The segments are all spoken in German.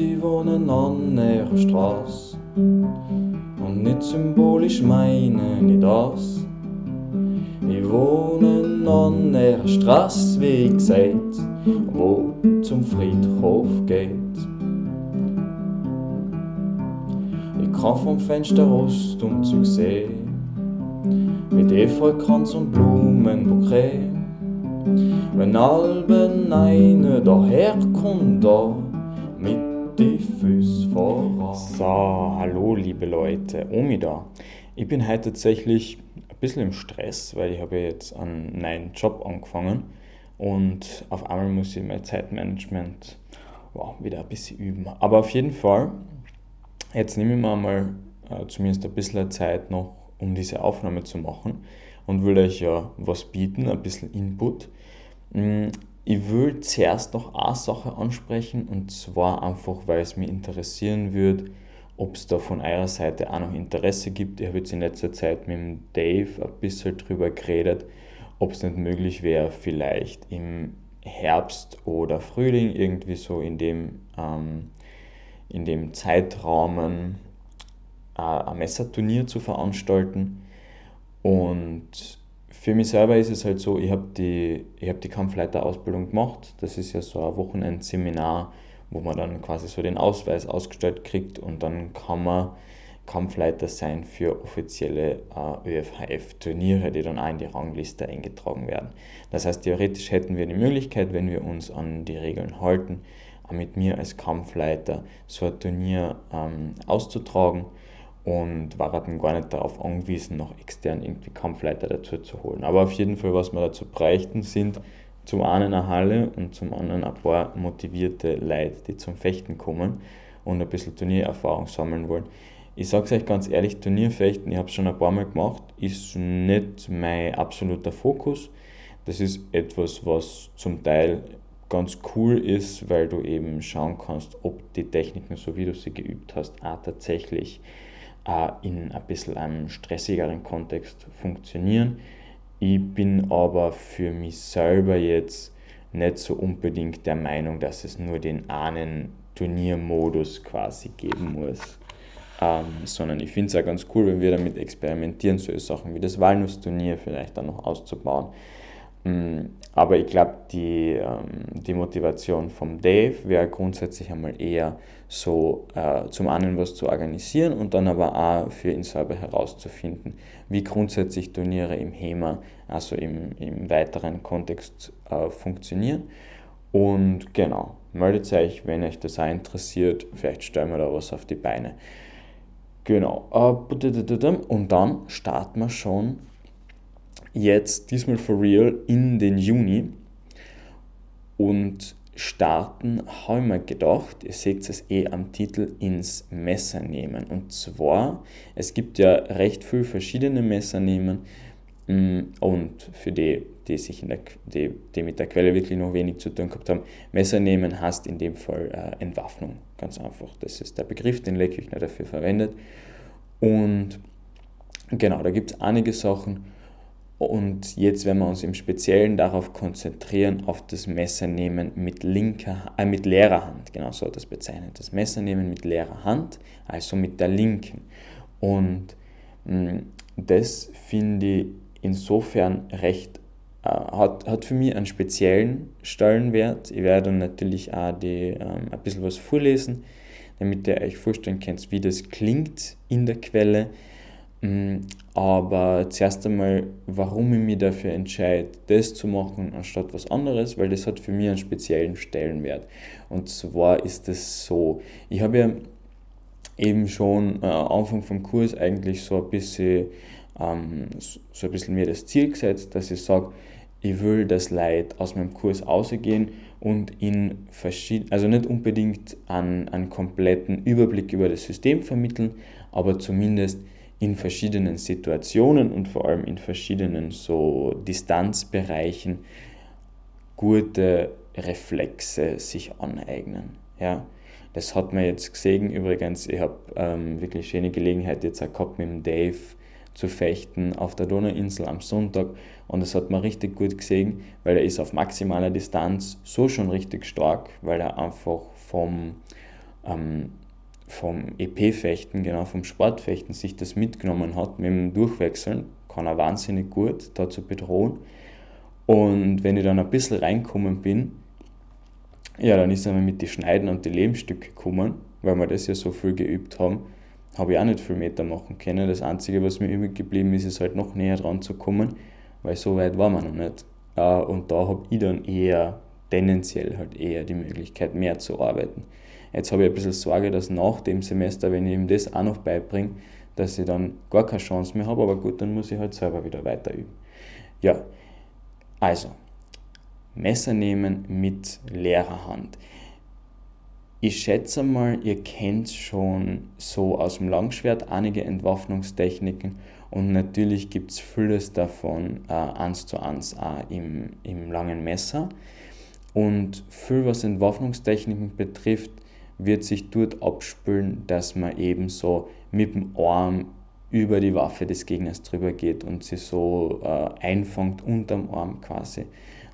ich wohne an der Straße. Und nicht symbolisch meine ich das. Ich wohne an der Straße, wie gesagt, wo zum Friedhof geht. Ich kann vom Fenster raus und zu sehen, mit Efeukranz und Blumenbouquet. Wenn Alben eine daherkommt, da die Füße voran. So, hallo liebe Leute, Omi da. Ich bin heute tatsächlich ein bisschen im Stress, weil ich habe jetzt einen neuen Job angefangen und auf einmal muss ich mein Zeitmanagement wow, wieder ein bisschen üben. Aber auf jeden Fall, jetzt nehme ich mir mal äh, zumindest ein bisschen Zeit noch, um diese Aufnahme zu machen und will euch ja was bieten, ein bisschen Input. Ich will zuerst noch eine Sache ansprechen und zwar einfach, weil es mich interessieren würde, ob es da von eurer Seite auch noch Interesse gibt. Ich habe jetzt in letzter Zeit mit dem Dave ein bisschen drüber geredet, ob es nicht möglich wäre, vielleicht im Herbst oder Frühling irgendwie so in dem, ähm, in dem Zeitrahmen äh, ein Messerturnier zu veranstalten. Und für mich selber ist es halt so, ich habe die, hab die Kampfleiterausbildung gemacht. Das ist ja so ein Wochenendseminar, wo man dann quasi so den Ausweis ausgestellt kriegt und dann kann man Kampfleiter sein für offizielle äh, ÖFHF-Turniere, die dann auch in die Rangliste eingetragen werden. Das heißt, theoretisch hätten wir die Möglichkeit, wenn wir uns an die Regeln halten, mit mir als Kampfleiter so ein Turnier ähm, auszutragen und war dann gar nicht darauf angewiesen, noch extern irgendwie Kampfleiter dazu zu holen. Aber auf jeden Fall, was wir dazu bräuchten, sind zum einen eine Halle und zum anderen ein paar motivierte Leute, die zum Fechten kommen und ein bisschen Turniererfahrung sammeln wollen. Ich sage es euch ganz ehrlich, Turnierfechten, ich habe es schon ein paar Mal gemacht, ist nicht mein absoluter Fokus. Das ist etwas, was zum Teil ganz cool ist, weil du eben schauen kannst, ob die Techniken, so wie du sie geübt hast, auch tatsächlich auch in ein bisschen einem stressigeren Kontext funktionieren. Ich bin aber für mich selber jetzt nicht so unbedingt der Meinung, dass es nur den einen Turniermodus quasi geben muss. Ähm, sondern ich finde es auch ganz cool, wenn wir damit experimentieren, solche Sachen wie das Walnussturnier vielleicht dann noch auszubauen. Mm, aber ich glaube, die, ähm, die Motivation vom Dave wäre grundsätzlich einmal eher so äh, zum einen was zu organisieren und dann aber auch für ihn selber herauszufinden, wie grundsätzlich Turniere im HEMA, also im, im weiteren Kontext äh, funktionieren. Und genau, meldet euch, wenn euch das auch interessiert, vielleicht stellen wir da was auf die Beine. Genau, und dann starten wir schon jetzt diesmal for real in den Juni und starten, habe ich mir gedacht, ihr seht es eh am Titel, ins Messer nehmen. Und zwar, es gibt ja recht viele verschiedene Messer nehmen mm, und für die, die sich in der, die, die mit der Quelle wirklich noch wenig zu tun gehabt haben, Messer nehmen heißt in dem Fall äh, Entwaffnung. Ganz einfach. Das ist der Begriff, den Leckküchner dafür verwendet. Und genau, da gibt es einige Sachen und jetzt werden wir uns im Speziellen darauf konzentrieren, auf das Messernehmen mit, linker, äh, mit leerer Hand, genau so das bezeichnet. Das Messernehmen mit leerer Hand, also mit der linken. Und mh, mm, das finde ich insofern recht, äh, hat, hat für mich einen speziellen Stellenwert. Ich werde natürlich auch die, ähm, ein bisschen was vorlesen, damit ihr euch vorstellen könnt, wie das klingt in der Quelle aber zuerst einmal, warum ich mich dafür entscheide, das zu machen, anstatt was anderes, weil das hat für mich einen speziellen Stellenwert. Und zwar ist es so, ich habe ja eben schon äh, Anfang vom Kurs eigentlich so ein bisschen, ähm, so ein bisschen mir das Ziel gesetzt, dass ich sage, ich will, dass Leute aus meinem Kurs ausgehen und in verschiedenen, also nicht unbedingt einen, einen kompletten Überblick über das System vermitteln, aber zumindest in verschiedenen Situationen und vor allem in verschiedenen so Distanzbereichen gute Reflexe sich aneignen. Ja? Das hat man jetzt gesehen übrigens, ich habe ähm, wirklich schöne Gelegenheit jetzt auch gehabt mit dem Dave zu fechten auf der Donauinsel am Sonntag und das hat man richtig gut gesehen, weil er ist auf maximaler Distanz so schon richtig stark, weil er einfach vom ähm, vom EP-Fechten, genau vom Sportfechten, sich das mitgenommen hat mit dem Durchwechseln, kann er wahnsinnig gut dazu bedrohen. Und wenn ich dann ein bisschen reinkommen bin, ja, dann ist er mit den Schneiden und den Lehmstücke gekommen, weil wir das ja so viel geübt haben, habe ich auch nicht viel Meter machen können. Das Einzige, was mir übrig geblieben ist, ist halt noch näher dran zu kommen, weil so weit war man noch nicht. Und da habe ich dann eher, tendenziell halt eher die Möglichkeit, mehr zu arbeiten. Jetzt habe ich ein bisschen Sorge, dass nach dem Semester, wenn ich ihm das auch noch beibringe, dass ich dann gar keine Chance mehr habe, aber gut, dann muss ich halt selber wieder weiter üben. Ja, also, Messer nehmen mit leerer Hand. Ich schätze mal, ihr kennt schon so aus dem Langschwert einige Entwaffnungstechniken und natürlich gibt es vieles davon äh, eins zu eins auch im, im langen Messer. Und viel, was Entwaffnungstechniken betrifft, wird sich dort abspülen, dass man eben so mit dem Arm über die Waffe des Gegners drüber geht und sie so äh, einfängt unterm Arm quasi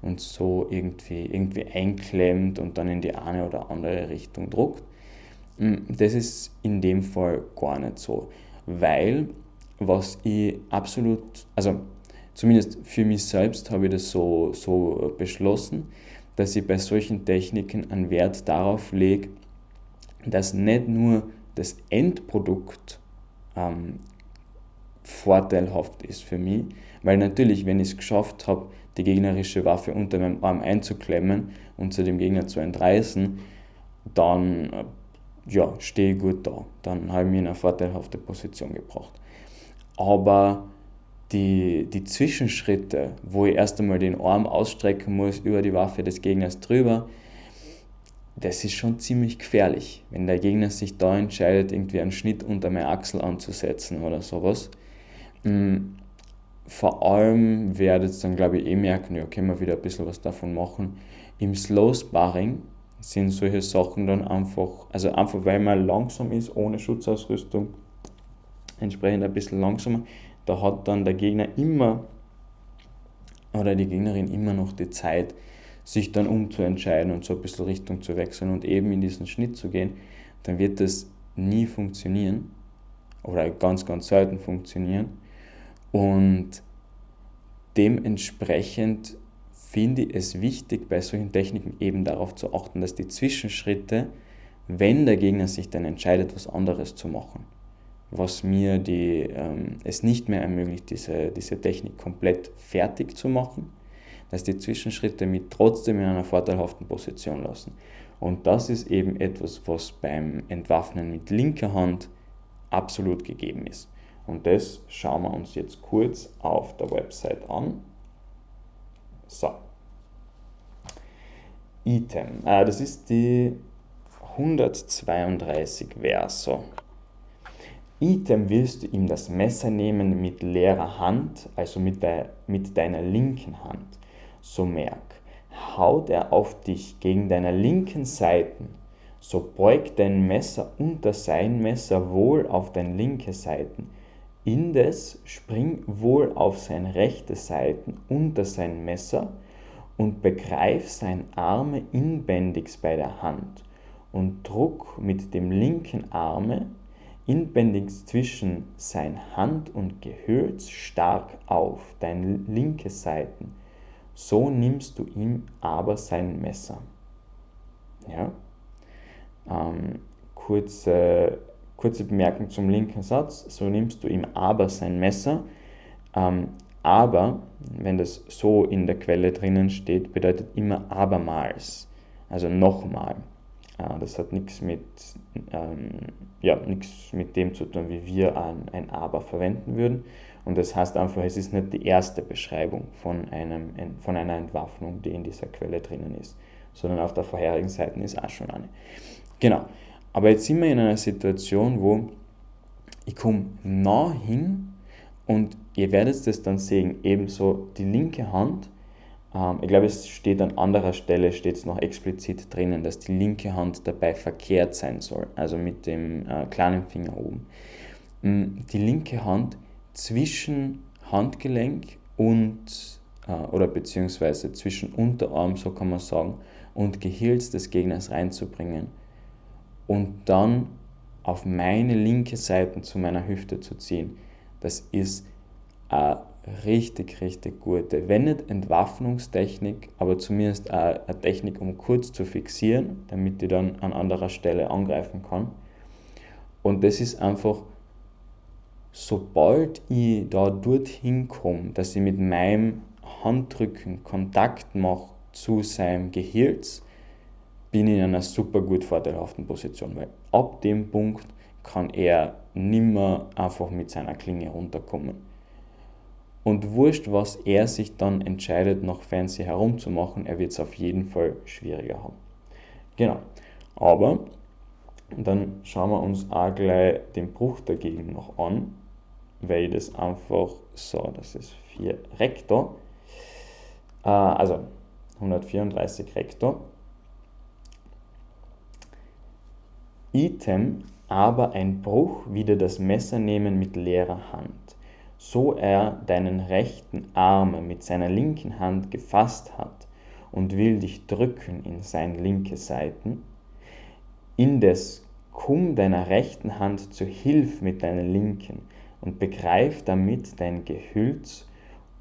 und so irgendwie, irgendwie einklemmt und dann in die eine oder andere Richtung druckt. Mm, das ist in dem Fall gar nicht so, weil was ich absolut, also zumindest für mich selbst habe ich das so, so beschlossen, dass ich bei solchen Techniken einen Wert darauf lege, dass nicht nur das Endprodukt ähm, vorteilhaft ist für mich, weil natürlich, wenn ich es geschafft habe, die gegnerische Waffe unter meinem Arm einzuklemmen und zu dem Gegner zu entreißen, dann äh, ja, stehe ich gut da. Dann habe ich mich in eine vorteilhafte Position gebracht. Aber die, die Zwischenschritte, wo ich erst einmal den Arm ausstrecken muss über die Waffe des Gegners drüber, das ist schon ziemlich gefährlich, wenn der Gegner sich da entscheidet, irgendwie einen Schnitt unter meine Achsel anzusetzen oder sowas. Mm, vor allem werdet ihr dann, glaube ich, eh merken, ja, können wir wieder ein bisschen was davon machen. Im Slow Sparring sind solche Sachen dann einfach, also einfach weil man langsam ist, ohne Schutzausrüstung, entsprechend ein bisschen langsamer, da hat dann der Gegner immer oder die Gegnerin immer noch die Zeit, sich dann umzuentscheiden und so ein bisschen Richtung zu wechseln und eben in diesen Schnitt zu gehen, dann wird das nie funktionieren oder ganz, ganz selten funktionieren. Und dementsprechend finde ich es wichtig, bei solchen Techniken eben darauf zu achten, dass die Zwischenschritte, wenn der Gegner sich dann entscheidet, was anderes zu machen, was mir die, ähm, es nicht mehr ermöglicht, diese, diese Technik komplett fertig zu machen, dass die Zwischenschritte mich trotzdem in einer vorteilhaften Position lassen. Und das ist eben etwas, was beim Entwaffnen mit linker Hand absolut gegeben ist. Und das schauen wir uns jetzt kurz auf der Website an. So. Item. Ah, das ist die 132 Verso. Item willst du ihm das Messer nehmen mit leerer Hand, also mit, der, mit deiner linken Hand so merk, haut er auf dich gegen deiner linken Seiten, so beug dein Messer unter sein Messer wohl auf dein linke Seiten, indes spring wohl auf sein rechte Seiten unter sein Messer und begreif sein Arme inbändigs bei der Hand und druck mit dem linken Arme inbändigs zwischen sein Hand und Gehölz stark auf dein linke Seiten so nimmst du ihm aber sein Messer. Ja? Ähm, kurze, kurze Bemerkung zum linken Satz. So nimmst du ihm aber sein Messer. Ähm, aber, wenn das so in der Quelle drinnen steht, bedeutet immer abermals. Also nochmal. Äh, das hat nichts mit, ähm, ja, mit dem zu tun, wie wir ein, ein aber verwenden würden, und das heißt einfach, es ist nicht die erste Beschreibung von, einem, von einer Entwaffnung, die in dieser Quelle drinnen ist, sondern auf der vorherigen Seite ist auch schon eine. Genau. Aber jetzt sind wir in einer Situation, wo ich komme nah hin und ihr werdet das dann sehen, ebenso die linke Hand, ähm, ich glaube es steht an anderer Stelle, steht es noch explizit drinnen, dass die linke Hand dabei verkehrt sein soll, also mit dem äh, kleinen Finger oben. Mm, die linke Hand zwischen Handgelenk und, äh, oder beziehungsweise zwischen Unterarm, so kann man sagen, und Gehilz des Gegners reinzubringen und dann auf meine linke Seite zu meiner Hüfte zu ziehen. Das ist eine richtig, richtig gute, wenn nicht Entwaffnungstechnik, aber zumindest eine, Technik, um kurz zu fixieren, damit ich dann an anderer Stelle angreifen kann. Und das ist einfach, sobald ich da dorthin komme, dass ich mit meinem Handrücken Kontakt mache zu seinem Gehirz, bin ich in einer super gut vorteilhaften Position, weil ab dem Punkt kann er nimmer einfach mit seiner Klinge runterkommen. Und wurscht, was er sich dann entscheidet, nach Fancy herumzumachen, er wird es auf jeden Fall schwieriger haben. Genau. Aber dann schauen wir uns auch gleich den Bruch dagegen noch an, weil das einfach so, das ist 4 Rektor, äh, also 134 Rektor. Item, aber ein Bruch wieder das Messer nehmen mit leerer Hand so er deinen rechten Arm mit seiner linken Hand gefasst hat und will dich drücken in sein linke Seiten, indes komm deiner rechten Hand zu Hilf mit deiner linken und begreif damit dein Gehülz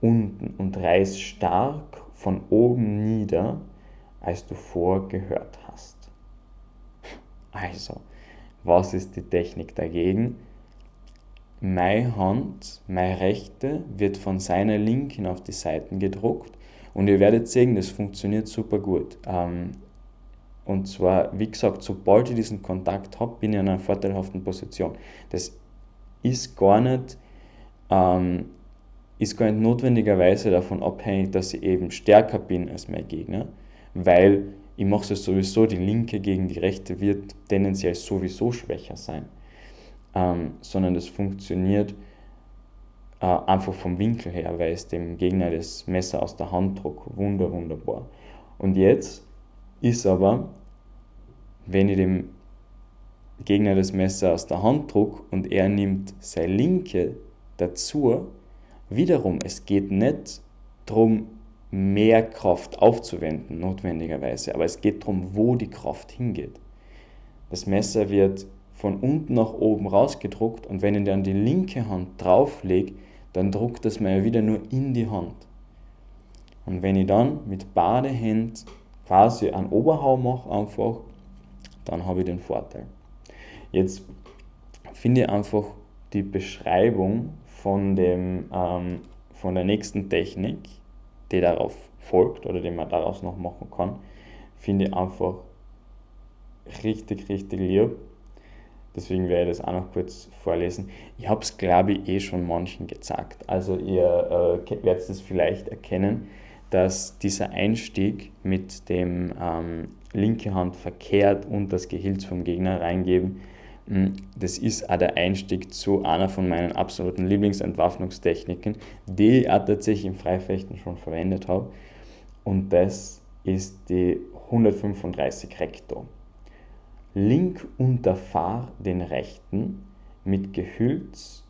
unten und reiß stark von oben nieder, als du vorgehört hast. Also, was ist die Technik dagegen? Meine Hand, meine rechte, wird von seiner linken auf die Seiten gedruckt und ihr werdet sehen, das funktioniert super gut. Ähm, und zwar, wie gesagt, sobald ich diesen Kontakt habe, bin ich in einer vorteilhaften Position. Das ist gar nicht, ähm, ist gar nicht notwendigerweise davon abhängig, dass ich eben stärker bin als mein Gegner, weil ich mache es sowieso, die linke gegen die rechte wird tendenziell sowieso schwächer sein ähm, sondern das funktioniert äh, einfach vom Winkel her, weil es dem Gegner das Messer aus der Hand druckt. Wunder, wunderbar. Und jetzt ist aber, wenn ich dem Gegner das Messer aus der Hand druck und er nimmt seine linke dazu, wiederum, es geht nicht darum, mehr Kraft aufzuwenden, notwendigerweise, aber es geht darum, wo die Kraft hingeht. Das Messer wird von unten nach oben rausgedruckt und wenn ich dann die linke Hand drauflege, dann druckt das mir wieder nur in die Hand. Und wenn ich dann mit beiden Händen quasi einen Oberhau mache einfach, dann habe ich den Vorteil. Jetzt finde ich einfach die Beschreibung von, dem, ähm, von der nächsten Technik, die darauf folgt oder die man daraus noch machen kann, finde ich einfach richtig, richtig lieb Deswegen werde ich das auch noch kurz vorlesen. Ich habe es, glaube ich, eh schon manchen gezeigt. Also ihr äh, werdet es vielleicht erkennen, dass dieser Einstieg mit dem ähm, linke Hand verkehrt und das Gehilz vom Gegner reingeben, hm, das ist auch der Einstieg zu einer von meinen absoluten Lieblingsentwaffnungstechniken, die ich auch tatsächlich im Freifechten schon verwendet habe. Und das ist die 135 Recto. Link unterfahr den Rechten mit Gehülz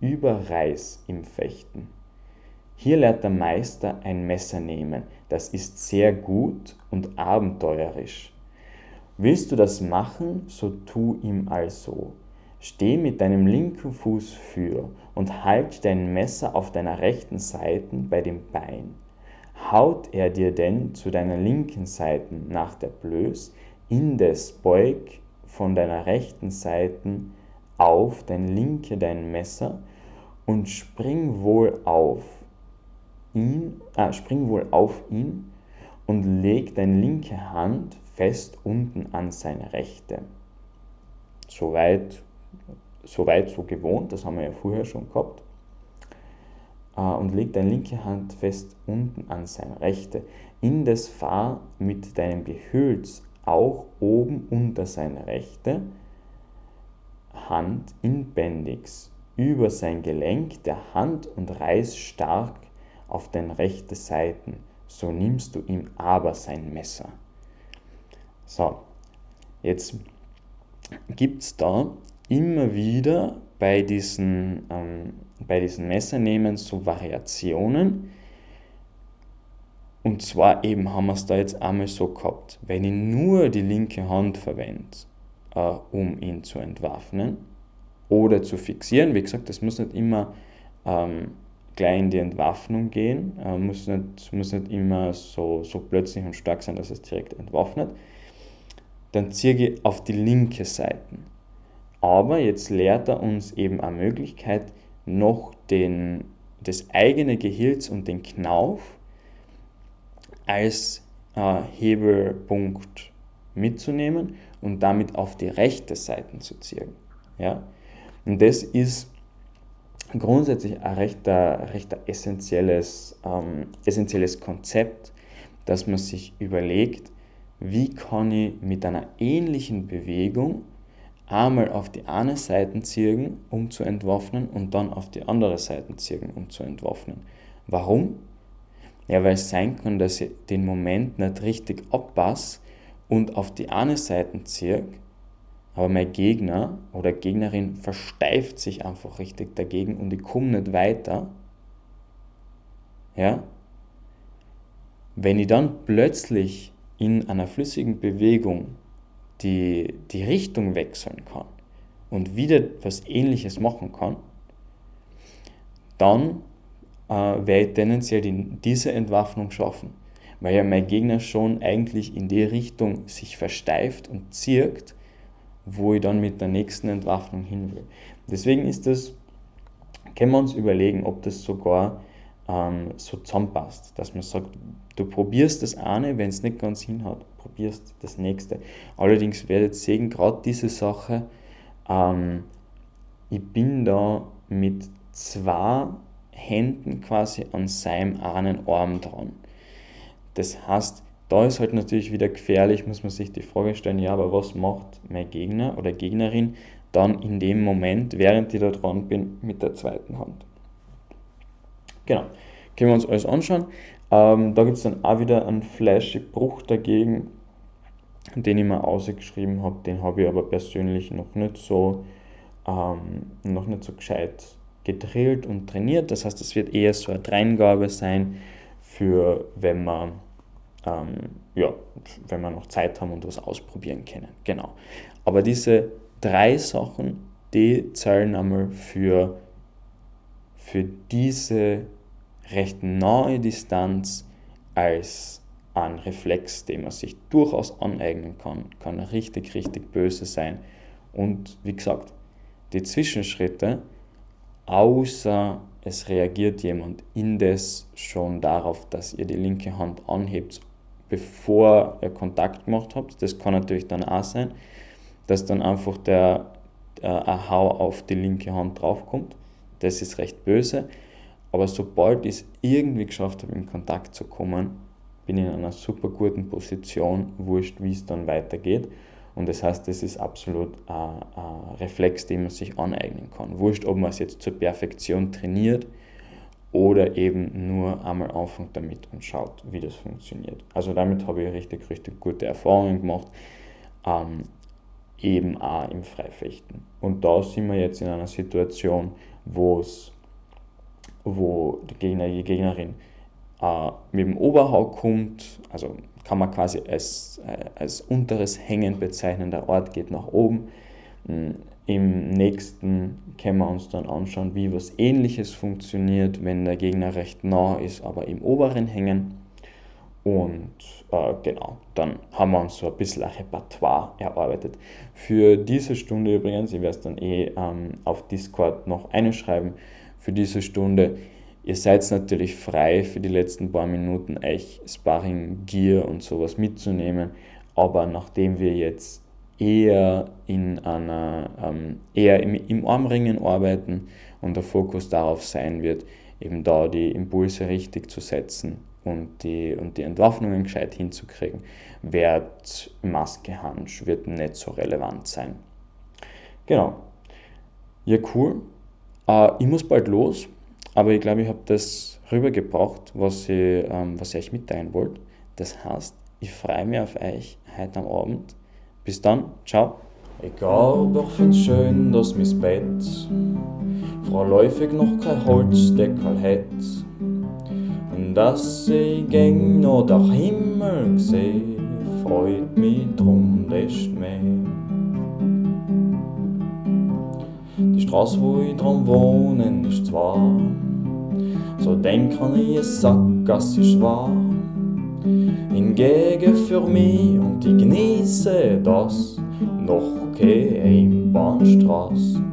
über Reis im Fechten. Hier lehrt der Meister ein Messer nehmen, das ist sehr gut und abenteuerisch. Willst du das machen, so tu ihm also. Steh mit deinem linken Fuß für und halt dein Messer auf deiner rechten Seite bei dem Bein. Haut er dir denn zu deiner linken Seite nach der Blöß, Indes beug von deiner rechten Seite auf dein linke dein Messer und spring wohl auf ihn, äh, spring wohl auf ihn und leg deine linke Hand fest unten an seine rechte. Soweit, soweit so gewohnt, das haben wir ja vorher schon gehabt. Äh, und leg deine linke Hand fest unten an seine rechte. Indes fahr mit deinem Gehülz auch oben unter seine rechte Hand inbändigst über sein Gelenk der Hand und reiß stark auf den rechte Seiten, so nimmst du ihm aber sein Messer. So, jetzt gibt es da immer wieder bei diesen, ähm, bei diesen Messernehmen so Variationen, und zwar eben haben wir es da jetzt einmal so gehabt, wenn ich nur die linke Hand verwende äh, um ihn zu entwaffnen oder zu fixieren. Wie gesagt, das muss nicht immer ähm, gleich in die Entwaffnung gehen, äh, muss, nicht, muss nicht immer so, so plötzlich und stark sein, dass es direkt entwaffnet. Dann ziehe ich auf die linke Seite. Aber jetzt lehrt er uns eben eine Möglichkeit, noch den, das eigene Gehilz und den Knauf als äh, Hebelpunkt mitzunehmen und damit auf die rechte Seite zu ziehen. Ja? Und das ist grundsätzlich ein recht, recht essentielles, ähm, essentielles Konzept, dass man sich überlegt, wie kann ich mit einer ähnlichen Bewegung einmal auf die eine Seite ziehen, um zu entwaffnen, und dann auf die andere Seite ziehen, um zu entwaffnen. Warum? Ja, weil es sein kann, dass ich den Moment nicht richtig abpasse und auf die eine Seite ziehe, aber mein Gegner oder Gegnerin versteift sich einfach richtig dagegen und ich komme nicht weiter. Ja? Wenn ich dann plötzlich in einer flüssigen Bewegung die, die Richtung wechseln kann und wieder was Ähnliches machen kann, dann äh, werde ich tendenziell die, diese Entwaffnung schaffen, weil ja mein Gegner schon eigentlich in die Richtung sich versteift und zirkt, wo ich dann mit der nächsten Entwaffnung hin will. Deswegen ist das, können wir uns überlegen, ob das sogar ähm, so zusammenpasst, dass man sagt, du probierst das eine, wenn es nicht ganz hinhaut, probierst das nächste. Allerdings werdet ihr sehen, gerade diese Sache, ähm, ich bin da mit zwei Händen quasi an seinem einen Arm dran. Das heißt, da ist halt natürlich wieder gefährlich, muss man sich die Frage stellen, ja, aber was macht mein Gegner oder Gegnerin dann in dem Moment, während ich da dran bin, mit der zweiten Hand? Genau, können wir uns alles anschauen. Ähm, da gibt es dann auch wieder einen flashy Bruch dagegen, den ich mir ausgeschrieben habe. Den habe ich aber persönlich noch nicht so, ähm, noch nicht so gescheit gedrillt und trainiert. Das heißt, es wird eher so eine Dreingabe sein, für wenn man ähm, ja, wenn wir noch Zeit haben und was ausprobieren können. Genau. Aber diese drei Sachen, die zählen einmal für, für diese recht nahe Distanz als ein Reflex, den man sich durchaus aneignen kann, kann richtig, richtig böse sein. Und wie gesagt, die Zwischenschritte, außer es reagiert jemand indes schon darauf, dass ihr die linke Hand anhebt bevor ihr Kontakt gemacht habt. Das kann natürlich dann auch sein, dass dann einfach der Hau auf die linke Hand draufkommt. Das ist recht böse. Aber sobald ich es irgendwie geschafft habe, in Kontakt zu kommen, bin ich in einer super guten Position, wurscht, wie es dann weitergeht. Und das heißt, das ist absolut ein, ein Reflex, den man sich aneignen kann. Wurscht, ob man es jetzt zur Perfektion trainiert oder eben nur einmal anfängt damit und schaut, wie das funktioniert. Also damit habe ich richtig, richtig gute Erfahrungen gemacht, ähm, eben auch im Freifechten. Und da sind wir jetzt in einer Situation, wo es, wo der Gegner, die Gegnerin äh, mit dem Oberhau kommt, also kann man quasi als, äh, als unteres Hängen bezeichnen, der Ort geht nach oben. Im nächsten können wir uns dann anschauen, wie was ähnliches funktioniert, wenn der Gegner recht nah ist, aber im oberen Hängen. Und äh, genau, dann haben wir uns so ein bisschen ein Repertoire erarbeitet. Für diese Stunde übrigens, ich werde es dann eh ähm, auf Discord noch einschreiben, für diese Stunde, ihr seid natürlich frei für die letzten paar Minuten euch Sparring Gear und sowas mitzunehmen, aber nachdem wir jetzt eher in einer, ähm, eher im, im Armringen arbeiten und der Fokus darauf sein wird, eben da die Impulse richtig zu setzen und die, und die Entwaffnungen gescheit hinzukriegen, wird Maske, Hansch, wird nicht so relevant sein. Genau. Ja, cool. Äh, ich muss bald los, aber ich glaube, ich habe das rübergebracht, was ich, ähm, was ich euch mitteilen wollte. Das heißt, ich freue mich auf euch heute am Abend bis dann, ciao. Egal, doch find's schön, dass mis Bett vorläufig noch kein Holzdeckel hätt. Und dass ich gäng noch der Himmel seh, freut mich drum desto mehr. Die Straße, wo ich dran wohne, ist zwar so denk an ich Sackgasse ist wahr. Hingegen für mich und ich genieße das noch keine Einbahnstraße.